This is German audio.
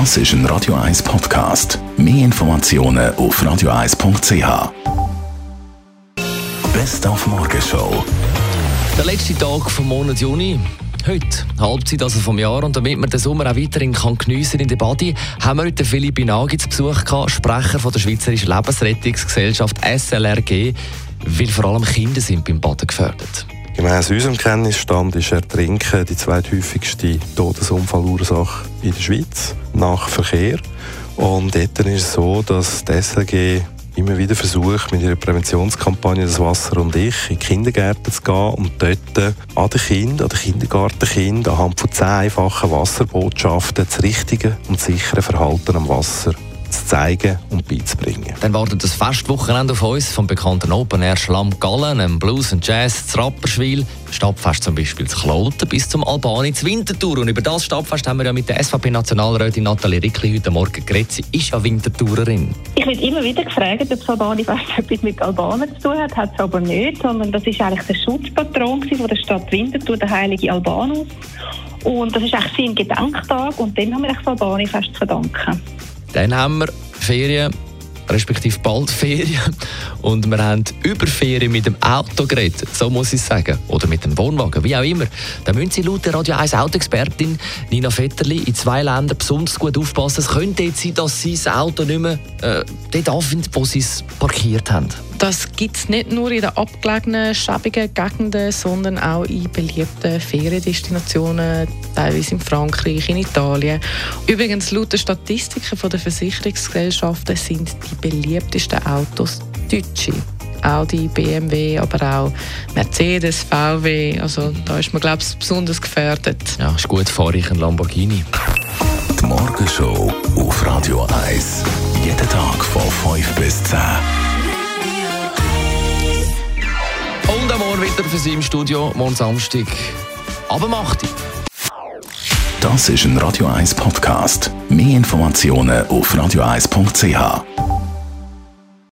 Das ist ein Radio 1 Podcast. Mehr Informationen auf radio1.ch. Best auf Morgenshow. Der letzte Tag vom Monat Juni. Heute, Halbzeit also vom Jahr. Und damit wir den Sommer auch weiterhin kann geniessen in der Badi, haben wir heute Philipp Inagi zu Besuch gehabt, Sprecher von der Schweizerischen Lebensrettungsgesellschaft SLRG, weil vor allem Kinder sind beim Baden gefördert. Gemäss unserem Kenntnisstand ist Ertrinken die zweithäufigste Todesunfallursache in der Schweiz nach Verkehr. Und dort ist es so, dass die SLG immer wieder versucht, mit ihrer Präventionskampagne «Das Wasser und ich» in die Kindergärten zu gehen und dort an den Kindern, an den Kindergartenkindern anhand von zehn einfachen Wasserbotschaften das richtige und sichere Verhalten am Wasser zu zeigen und beizubringen. Dann wartet das Festwochenende auf uns vom bekannten Open Air Schlamm Gallen, einem Blues und Jazz zu Rapperswil, Stadtfest zum Beispiel zu Kloten bis zum Albani zu Winterthur. Und über das Stadtfest haben wir ja mit der SVP-Nationalrätin Nathalie Rickli heute Morgen geredet. Sie ist ja Winterthurerin. Ich werde immer wieder gefragt, ob das Albani-Fest etwas mit Albanern zu tun hat. Hat es aber nicht, sondern das ist eigentlich der Schutzpatron von der Stadt Winterthur, der heilige Albanus. Und das ist eigentlich sein Gedenktag und dem haben wir das Albani-Fest zu verdanken. Dann haben wir Ferien, respektive bald Ferien. Und wir haben über Ferien mit dem Auto geredet, so muss ich sagen. Oder mit dem Wohnwagen, wie auch immer. Da müssen Sie laut der Radio 1 Autoexpertin Nina Vetterli in zwei Ländern besonders gut aufpassen. Es könnte jetzt sein, dass Sie das Auto nicht mehr äh, dort anfinden, wo Sie es parkiert haben. Das gibt es nicht nur in den abgelegenen, schäbigen Gegenden, sondern auch in beliebten Feriendestinationen, teilweise in Frankreich, in Italien. Übrigens, laut den Statistiken der Versicherungsgesellschaften sind die beliebtesten Autos Deutsche. Audi, BMW, aber auch Mercedes, VW. Also da ist man, glaube ich, besonders gefährdet. Ja, ist gut, fahre ich ein Lamborghini. Die Morgenshow auf Radio 1. Jeden Tag von 5 bis 10. wieder für Sie im Studio, morgen Samstag. Aber macht Das ist ein Radio 1 Podcast. Mehr Informationen auf radio1.ch.